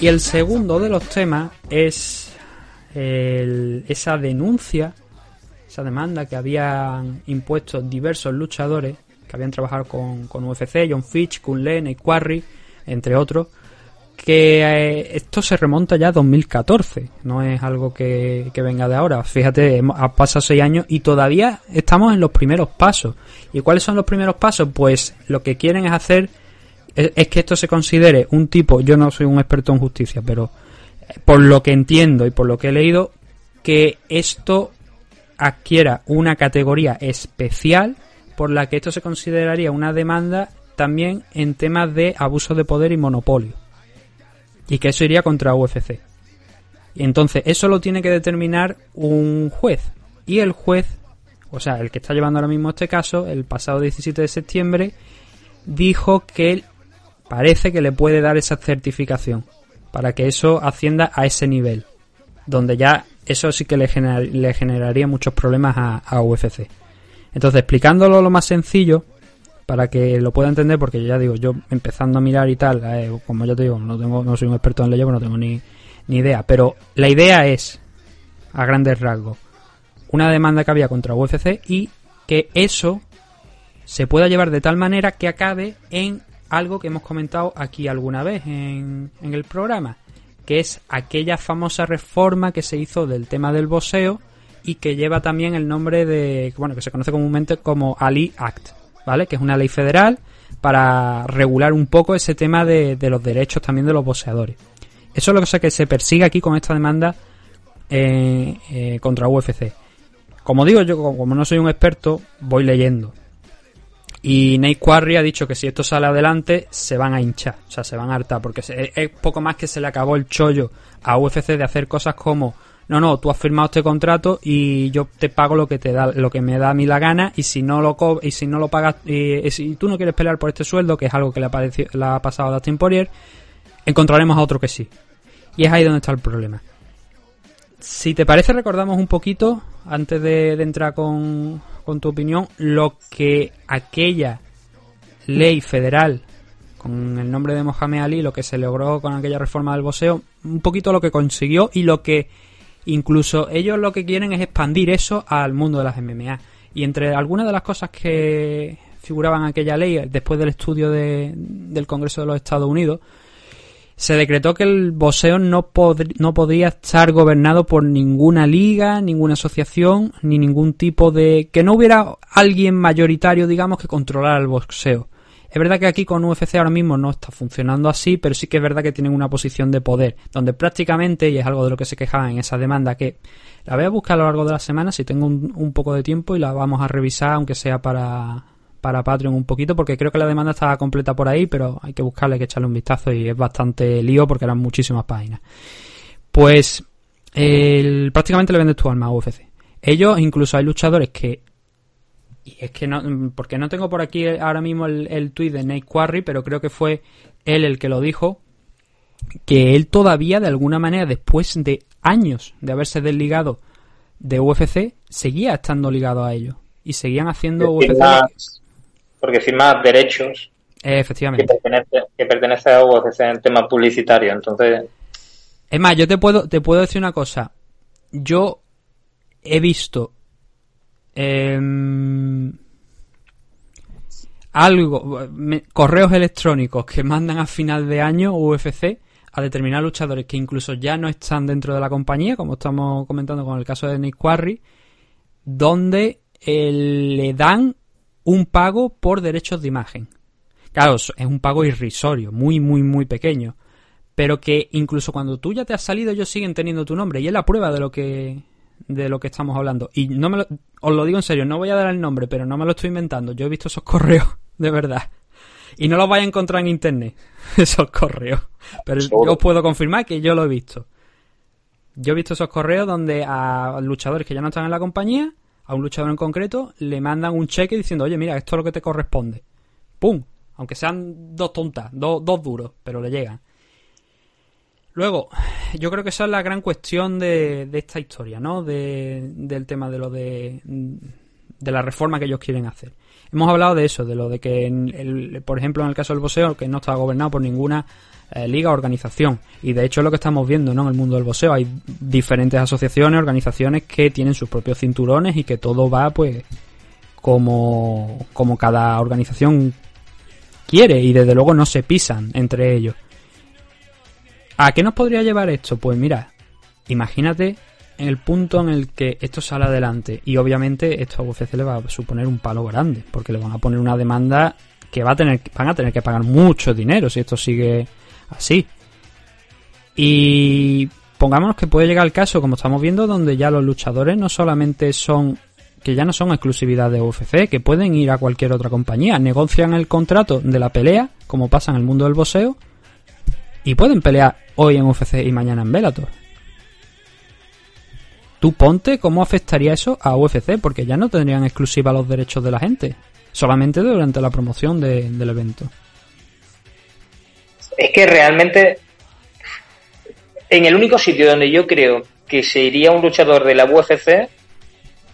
Y el segundo de los temas es esa denuncia, esa demanda que habían impuesto diversos luchadores que habían trabajado con, con UFC, John Fitch, Kun Lee, Nate Quarry, entre otros, que eh, esto se remonta ya a 2014, no es algo que, que venga de ahora. Fíjate, hemos- ha pasado seis años y todavía estamos en los primeros pasos. ¿Y cuáles son los primeros pasos? Pues lo que quieren es hacer es, es que esto se considere un tipo, yo no soy un experto en justicia, pero eh, por lo que entiendo y por lo que he leído, que esto adquiera una categoría especial por la que esto se consideraría una demanda también en temas de abuso de poder y monopolio. Y que eso iría contra UFC. Entonces eso lo tiene que determinar un juez. Y el juez, o sea, el que está llevando ahora mismo este caso, el pasado 17 de septiembre, dijo que parece que le puede dar esa certificación para que eso ascienda a ese nivel, donde ya eso sí que le, gener- le generaría muchos problemas a, a UFC. Entonces, explicándolo lo más sencillo, para que lo pueda entender, porque ya digo, yo empezando a mirar y tal, eh, como ya te digo, no, tengo, no soy un experto en leyes, pues no tengo ni, ni idea, pero la idea es, a grandes rasgos, una demanda que había contra UFC y que eso se pueda llevar de tal manera que acabe en algo que hemos comentado aquí alguna vez en, en el programa, que es aquella famosa reforma que se hizo del tema del boxeo y que lleva también el nombre de, bueno, que se conoce comúnmente como Ali Act, ¿vale? Que es una ley federal para regular un poco ese tema de, de los derechos también de los boxeadores. Eso es lo que, que se persigue aquí con esta demanda eh, eh, contra UFC. Como digo, yo como no soy un experto, voy leyendo. Y Nate Quarry ha dicho que si esto sale adelante, se van a hinchar, o sea, se van a hartar, porque es poco más que se le acabó el chollo a UFC de hacer cosas como, no, no, tú has firmado este contrato y yo te pago lo que te da, lo que me da a mí la gana, y si no lo co- y si no lo pagas, y, si tú no quieres pelear por este sueldo, que es algo que le ha, le ha pasado a Dustin Poirier, encontraremos a otro que sí. Y es ahí donde está el problema. Si te parece, recordamos un poquito, antes de, de entrar con, con tu opinión, lo que aquella ley federal con el nombre de Mohamed Ali, lo que se logró con aquella reforma del boxeo, un poquito lo que consiguió y lo que incluso ellos lo que quieren es expandir eso al mundo de las MMA. Y entre algunas de las cosas que figuraban aquella ley, después del estudio de- del Congreso de los Estados Unidos, se decretó que el boxeo no, pod- no estar gobernado por ninguna liga, ninguna asociación, ni ningún tipo de... que no hubiera alguien mayoritario, digamos, que controlara el boxeo. Es verdad que aquí con UFC ahora mismo no está funcionando así, pero sí que es verdad que tienen una posición de poder, donde prácticamente, y es algo de lo que se quejaban en esa demanda, que la voy a buscar a lo largo de la semana si tengo un, poco de tiempo y la vamos a revisar, aunque sea para, para Patreon un poquito, porque creo que la demanda estaba completa por ahí, pero hay que buscarle, hay que echarle un vistazo y es bastante lío porque eran muchísimas páginas. Pues el, prácticamente le vendes tu alma a UFC. Ellos, incluso hay luchadores que y es que no, porque no tengo por aquí ahora mismo el, el tuit de Nate Quarry, pero creo que fue él el que lo dijo, que él todavía de alguna manera, después de años de haberse desligado de UFC, seguía estando ligado a ellos. Y seguían haciendo UFC. Firmas- porque firma derechos Eh, que efectivamente. pertenece, que pertenece a UFC en tema publicitario. Entonces, Es más, yo te puedo, te puedo decir una cosa. Yo he visto em, algo, me- correos electrónicos que mandan a final de año UFC a determinados luchadores que incluso ya no están dentro de la compañía, como estamos comentando con el caso de Nick Quarry, donde eh, le dan un pago por derechos de imagen. Claro, es un pago irrisorio, muy, muy, muy pequeño pero que incluso cuando tú ya te has salido ellos siguen teniendo tu nombre y es la prueba de lo que de lo que estamos hablando. Y no me lo, os lo digo en serio, no voy a dar el nombre, pero no me lo estoy inventando. Yo he visto esos correos, de verdad. Y no los vais a encontrar en internet, esos correos. Pero yo os puedo confirmar que yo lo he visto. Yo he visto esos correos donde a luchadores que ya no están en la compañía, a un luchador en concreto, le mandan un cheque diciendo, oye, mira, esto es lo que te corresponde. ¡Pum! Aunque sean dos tontas, dos, dos duros, pero le llegan. Luego, yo creo que esa es la gran cuestión de, de esta historia, ¿no? De, del tema de lo de, de la reforma que ellos quieren hacer. Hemos hablado de eso, de lo de que, el, por ejemplo, en el caso del boxeo, que no está gobernado por ninguna eh, liga o organización. Y de hecho es lo que estamos viendo ¿no? en el mundo del boxeo. Hay diferentes asociaciones, organizaciones que tienen sus propios cinturones y que todo va pues como, como cada organización quiere y desde luego no se pisan entre ellos. ¿A qué nos podría llevar esto? Pues mira, imagínate el punto en el que esto sale adelante y obviamente esto a UFC le va a suponer un palo grande porque le van a poner una demanda que va a tener van a tener que pagar mucho dinero si esto sigue así. Y pongámonos que puede llegar el caso, como estamos viendo, donde ya los luchadores no solamente son que ya no son exclusividad de UFC, que pueden ir a cualquier otra compañía, negocian el contrato de la pelea, como pasa en el mundo del boxeo, y pueden pelear hoy en UFC y mañana en Bellator. Tú ponte cómo afectaría eso a UFC, porque ya no tendrían exclusiva los derechos de la gente, solamente durante la promoción del evento. Es que realmente, en el único sitio donde yo creo que se iría un luchador de la UFC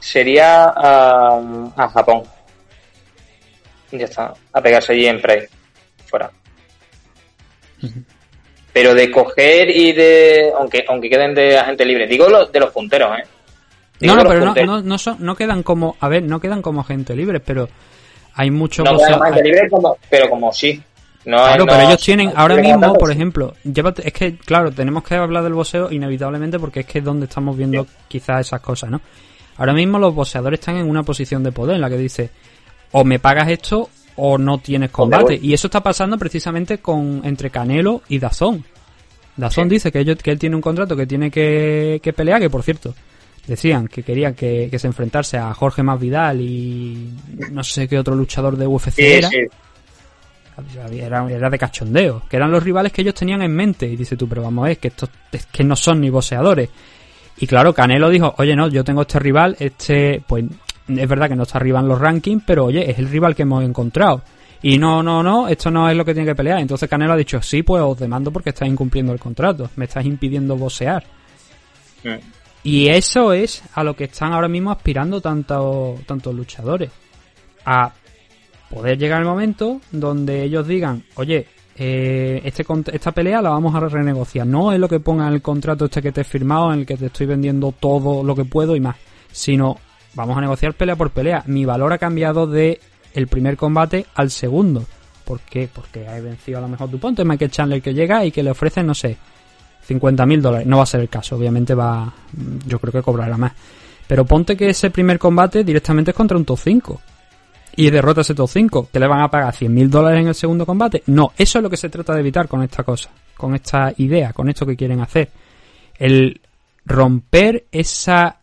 sería a, a Japón. Ya está, a pegarse allí en Prey, fuera. Pero de coger y de. Aunque, aunque queden de agente libre. Digo de los punteros, ¿eh? no, no, pero no, no, no, son, no quedan como. A ver, no quedan como agente libre, pero hay muchos. No agente libre, como, pero como sí. No, claro, pero ellos tienen, ahora mismo, por ejemplo, llévate, es que, claro, tenemos que hablar del boxeo inevitablemente porque es que es donde estamos viendo quizás esas cosas, ¿no? Ahora mismo los boxeadores están en una posición de poder en la que dice, o me pagas esto o no tienes combate. Y eso está pasando precisamente con entre Canelo y Dazón. Dazón dice que, ellos, que él tiene un contrato que tiene que, pelear, que por cierto, decían que querían que, se enfrentase a Jorge Masvidal y no sé qué otro luchador de UFC era. Era, era, de cachondeo, que eran los rivales que ellos tenían en mente. Y dice tú, pero vamos ver, que estos es que no son ni boxeadores. Y claro, Canelo dijo, oye, no, yo tengo este rival, este, pues es verdad que no está arriba en los rankings, pero oye, es el rival que hemos encontrado. Y no, no, no, esto no es lo que tiene que pelear. Entonces Canelo ha dicho, sí, pues os demando porque estáis incumpliendo el contrato, me estáis impidiendo boxear. Y eso es a lo que están ahora mismo aspirando tantos tantos luchadores. A poder llegar el momento donde ellos digan, oye, eh, este, esta pelea la vamos a renegociar. No es lo que ponga en el contrato este que te he firmado, en el que te estoy vendiendo todo lo que puedo y más, sino vamos a negociar pelea por pelea. Mi valor ha cambiado de el primer combate al segundo. ¿Por qué? Porque he vencido a lo mejor tu punto. Es Michael Chandler que llega y que le ofrece, no sé, 50 mil dólares. No va a ser el caso, obviamente va, yo creo que cobrará más. Pero ponte que ese primer combate directamente es contra un top 5. Y derrota ese top 5, que le van a pagar 100 mil dólares en el segundo combate. No, eso es lo que se trata de evitar con esta cosa, con esta idea, con esto que quieren hacer. El romper esa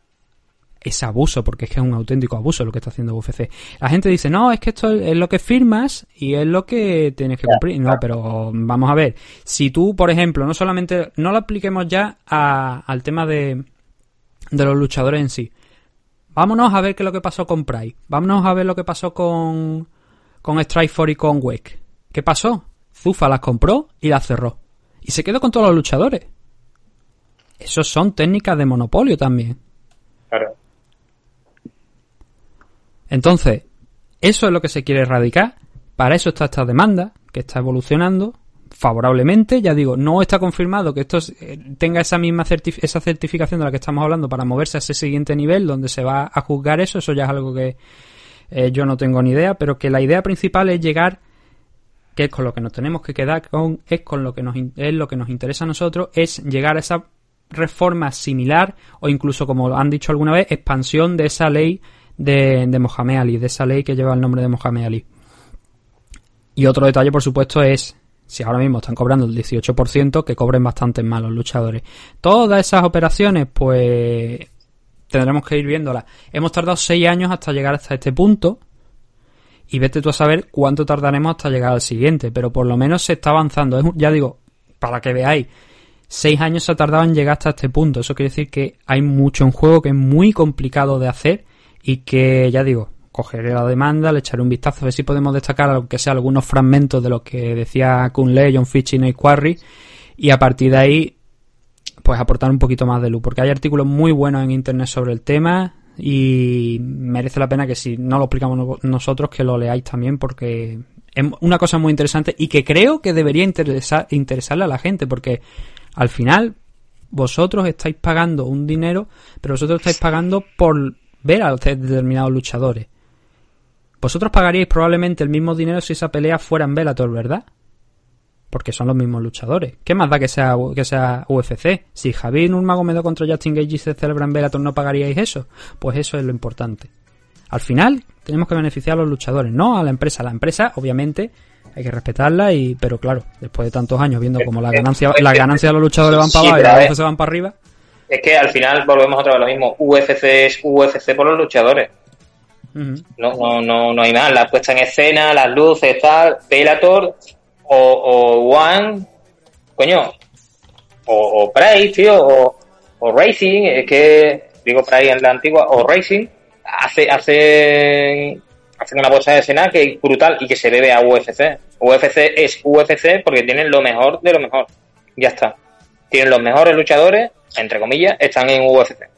ese abuso, porque es que es un auténtico abuso lo que está haciendo UFC. La gente dice, no, es que esto es lo que firmas y es lo que tienes que cumplir. No, pero vamos a ver, si tú, por ejemplo, no solamente, no lo apliquemos ya al tema de, de los luchadores en sí. Vámonos a ver qué es lo que pasó con Pride. Vámonos a ver lo que pasó con, con Strikeforce y con Wake. ¿Qué pasó? Zufa las compró y las cerró. Y se quedó con todos los luchadores. Esos son técnicas de monopolio también. Claro. Entonces, eso es lo que se quiere erradicar. Para eso está esta demanda, que está evolucionando favorablemente. Ya digo, no está confirmado que esto eh, tenga esa misma esa certificación de la que estamos hablando para moverse a ese siguiente nivel donde se va a juzgar eso. Eso ya es algo que eh, yo no tengo ni idea, pero que la idea principal es llegar que es con lo que nos tenemos que quedar con es con lo que nos es lo que nos interesa a nosotros es llegar a esa reforma similar o incluso como han dicho alguna vez expansión de esa ley de, de Mohamed Ali, de esa ley que lleva el nombre de Mohamed Ali. Y otro detalle, por supuesto, es si ahora mismo están cobrando el 18%, que cobren bastante más los luchadores. Todas esas operaciones, pues tendremos que ir viéndola. Hemos tardado seis años hasta llegar hasta este punto. Y vete tú a saber cuánto tardaremos hasta llegar al siguiente. Pero por lo menos se está avanzando. Es ya digo, para que veáis, seis años se ha tardado en llegar hasta este punto. Eso quiere decir que hay mucho en juego que es muy complicado de hacer. Y que, ya digo, cogeré la demanda, le echaré un vistazo a ver si podemos destacar, aunque sea algunos fragmentos de lo que decía Kunle, John Fitch y Nate Quarry. Y a partir de ahí, pues aportar un poquito más de luz, porque hay artículos muy buenos en internet sobre el tema y merece la pena que si no lo explicamos no- nosotros que lo leáis también porque es una cosa muy interesante y que creo que debería interesar, interesarle a la gente porque al final vosotros estáis pagando un dinero, pero vosotros estáis pagando por ver a determinados luchadores. Vosotros pagaríais probablemente el mismo dinero si esa pelea fuera en Bellator, ¿verdad? Porque son los mismos luchadores. ¿Qué más da que sea, que sea UFC? Si Javier Nurmagomedov contra Justin Gage se celebra en Bellator, ¿no pagaríais eso? Pues eso es lo importante. Al final, tenemos que beneficiar a los luchadores, no a la empresa. La empresa, obviamente, hay que respetarla, y pero claro, después de tantos años viendo como la ganancia, las ganancias de los luchadores van para abajo y las. UFC van para arriba. Es que al final volvemos otra vez a lo mismo. UFC es UFC por los luchadores. No, no, no, no hay más. La puesta en escena, las luces, tal, Bellator o, o One, coño, o, o Price, tío, o, o Racing, es que, digo Price en la antigua, o Racing, hace, hace, hacen una puesta en escena que es brutal y que se debe a UFC. UFC es UFC porque tienen lo mejor de lo mejor. Ya está. Tienen los mejores luchadores, entre comillas, están en UFC.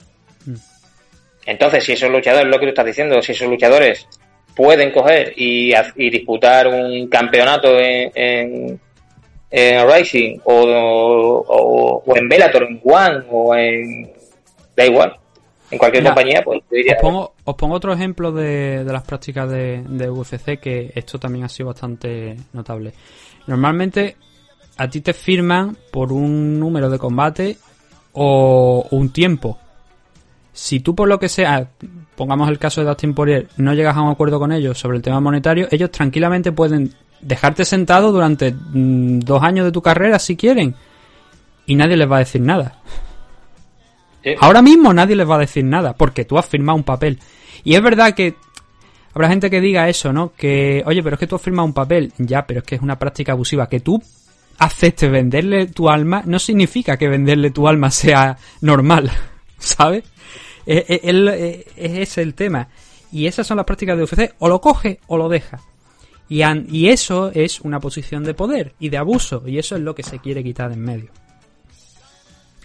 Entonces, si esos luchadores, lo que tú estás diciendo, si esos luchadores pueden coger y, y disputar un campeonato en, en, en Rising o, o, o en Bellator, en One o en... Da igual. En cualquier Mira, compañía, pues yo diría... Os pongo, os pongo otro ejemplo de, de las prácticas de, de UFC que esto también ha sido bastante notable. Normalmente a ti te firman por un número de combate o un tiempo. Si tú por lo que sea, pongamos el caso de Dustin Poirier, no llegas a un acuerdo con ellos sobre el tema monetario, ellos tranquilamente pueden dejarte sentado durante mm, dos años de tu carrera si quieren y nadie les va a decir nada. Sí. Ahora mismo nadie les va a decir nada, porque tú has firmado un papel. Y es verdad que habrá gente que diga eso, ¿no? Que, oye, pero es que tú has firmado un papel. Ya, pero es que es una práctica abusiva. Que tú aceptes venderle tu alma no significa que venderle tu alma sea normal, ¿sabes? Es, es- es- es ese el tema. Y esas son las prácticas de UFC. O lo coge o lo deja. Y, an- y eso es una posición de poder y de abuso. Y eso es lo que se quiere quitar de en medio.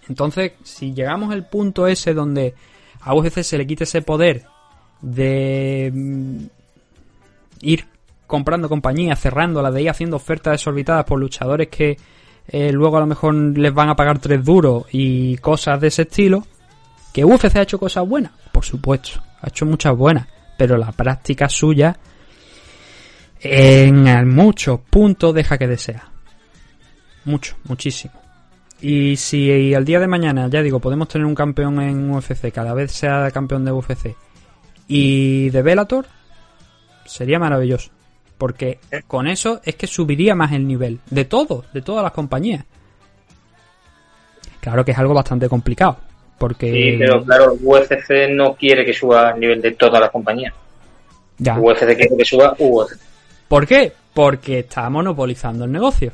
Entonces, si llegamos al punto ese donde a UFC se le quite ese poder de mm, ir comprando compañías, cerrándolas, de ir haciendo ofertas desorbitadas por luchadores que eh, luego a lo mejor les van a pagar tres duros y cosas de ese estilo, que UFC ha hecho cosas buenas, por supuesto, ha hecho muchas buenas, pero la práctica suya en muchos puntos deja que desea. Mucho, muchísimo. Y si al día de mañana, ya digo, podemos tener un campeón en UFC, cada vez sea campeón de UFC y de Bellator, sería maravilloso. Porque con eso es que subiría más el nivel de todo, de todas las compañías. Claro que es algo bastante complicado. Porque. Sí, pero claro, UFC no quiere que suba el nivel de todas las compañías. Ya. UFC quiere que suba UFC. ¿Por qué? Porque está monopolizando el negocio.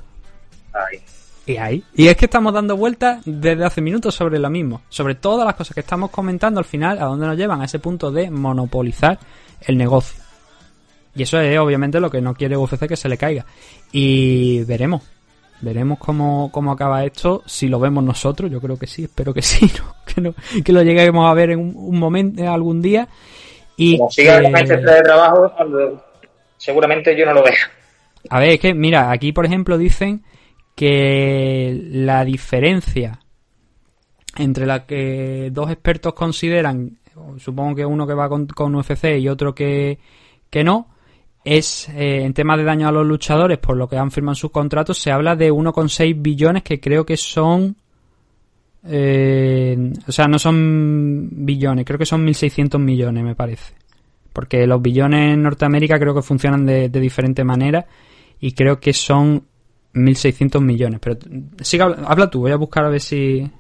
Ahí. Y ahí. Y es que estamos dando vueltas desde hace minutos sobre lo mismo. Sobre todas las cosas que estamos comentando al final, a dónde nos llevan, a ese punto de monopolizar el negocio. Y eso es obviamente lo que no quiere UFC que se le caiga. Y veremos. Veremos cómo, cómo acaba esto. Si lo vemos nosotros, yo creo que sí, espero que sí, ¿no? Que, no, que lo lleguemos a ver en un, un momento, algún día. Y Como siga que- de trabajo, seguramente yo no lo veo. A ver, es que, mira, aquí por ejemplo dicen que la diferencia entre la que dos expertos consideran, supongo que uno que va con, con UFC y otro que, que no, es eh, en temas de daño a los luchadores, por lo que han firmado sus contratos, se habla de 1,6 billones que creo que son... eh, o sea, no son billones, creo que son 1.600 millones, me parece. Porque los billones en Norteamérica creo que funcionan de, de diferente manera y creo que son 1.600 millones. Pero siga, habla tú, voy a buscar a ver si...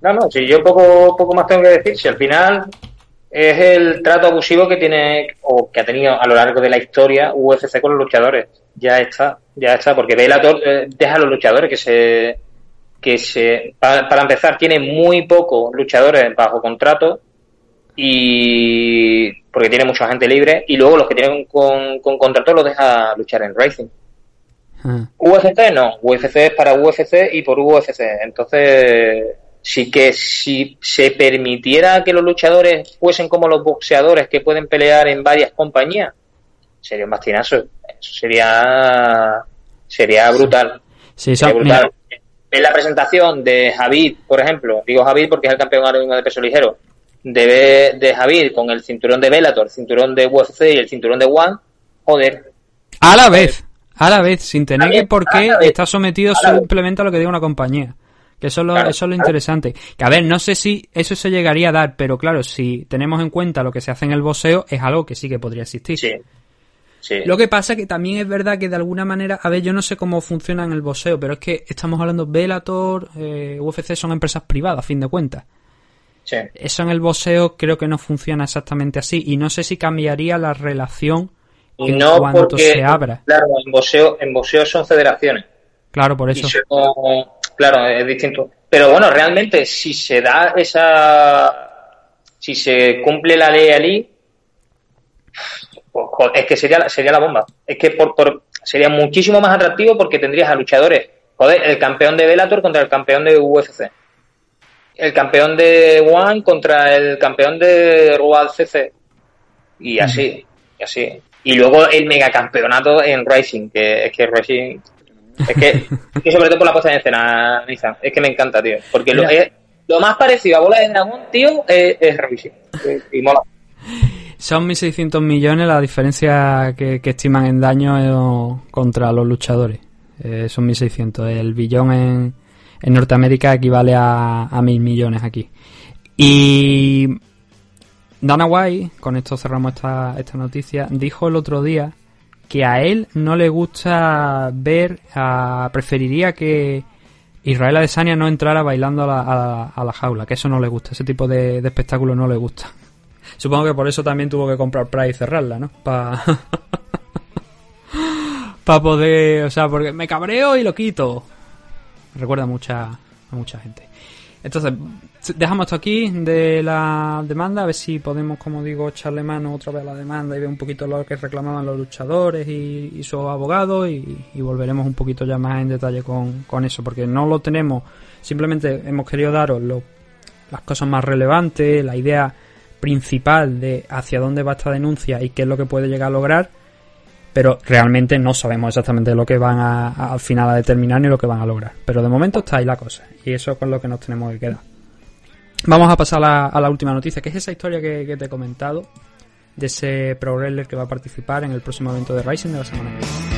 No, no, si yo poco, poco más tengo que decir, si al final es el trato abusivo que tiene o que ha tenido a lo largo de la historia UFC con los luchadores. Ya está, ya está, porque Bellator eh, deja a los luchadores que se que se para, para empezar tiene muy pocos luchadores bajo contrato y porque tiene mucha gente libre y luego los que tienen con, con contrato los deja luchar en Racing. Ah. UFC no, UFC es para UFC y por UFC. Entonces, sí que si se permitiera que los luchadores fuesen como los boxeadores que pueden pelear en varias compañías, sería un bastinazo. Eso sería, sería brutal. Sí, Sería brutal. En la presentación de Javid, por ejemplo, digo Javid porque es el campeón ahora mismo de peso ligero, de, de Javid con el cinturón de Bellator, el cinturón de UFC y el cinturón de One, joder, A la vez, a la vez, sin tener que por qué está sometido simplemente a lo que diga una compañía. Que eso es lo, Claro, eso es lo claro. interesante. Que a ver, no sé si eso se llegaría a dar, pero claro, si tenemos en cuenta lo que se hace en el boxeo, es algo que sí que podría existir. sí. Sí. Lo que pasa que también es verdad que de alguna manera, a ver, yo no sé cómo funciona en el boxeo, pero es que estamos hablando Bellator, eh, UFC son empresas privadas, a fin de cuentas. sí. Eso en el boxeo creo que no funciona exactamente así y no sé si cambiaría la relación Y en no cuanto porque, se abra. claro, en boxeo, en boxeo son federaciones. Claro, por Y eso. son- claro, es distinto. Pero bueno, realmente, si se da esa. Si se cumple la ley allí, pues, es que sería, sería la bomba. Es que por, por- sería muchísimo más atractivo porque tendrías a luchadores. Joder, el campeón de Bellator contra el campeón de UFC. El campeón de One contra el campeón de Royal CC. Y así, y así. Y luego el megacampeonato en Racing, que es que Racing es que, que sobre todo por la puesta en escena, Nathan, es que me encanta, tío. Porque lo, es- lo más parecido a Bola de Dragón, tío, es, es Racing. Y, y mola. Son 1.600 millones la diferencia que, que estiman en daño eh, contra los luchadores. Eh, son 1.600. El billón en, en Norteamérica equivale a, a 1.000 millones aquí. Y Dana White, con esto cerramos esta, esta noticia, dijo el otro día que a él no le gusta ver, a- preferiría que Israel Adesanya no entrara bailando a la, a a la jaula, que eso no le gusta, ese tipo de, espectáculo no le gusta. Supongo que por eso también tuvo que comprar Pride y cerrarla, ¿no? Para poder, o sea, porque me cabreo y lo quito. Recuerda mucha, a mucha gente. Entonces, dejamos esto aquí de la demanda, a ver si podemos, como digo, echarle mano otra vez a la demanda y ver un poquito lo que reclamaban los luchadores y, y sus abogados y, y volveremos un poquito ya más en detalle con, con eso, porque no lo tenemos, simplemente hemos querido daros lo- las cosas más relevantes, la idea principal de hacia dónde va esta denuncia y qué es lo que puede llegar a lograr, pero realmente no sabemos exactamente lo que van a, al final a determinar ni lo que van a lograr. Pero de momento está ahí la cosa, y eso es con lo que nos tenemos que quedar. Vamos a pasar a la, última noticia, que es esa historia que, te he comentado, de ese pro que va a participar en el próximo evento de Rising de la semana que viene.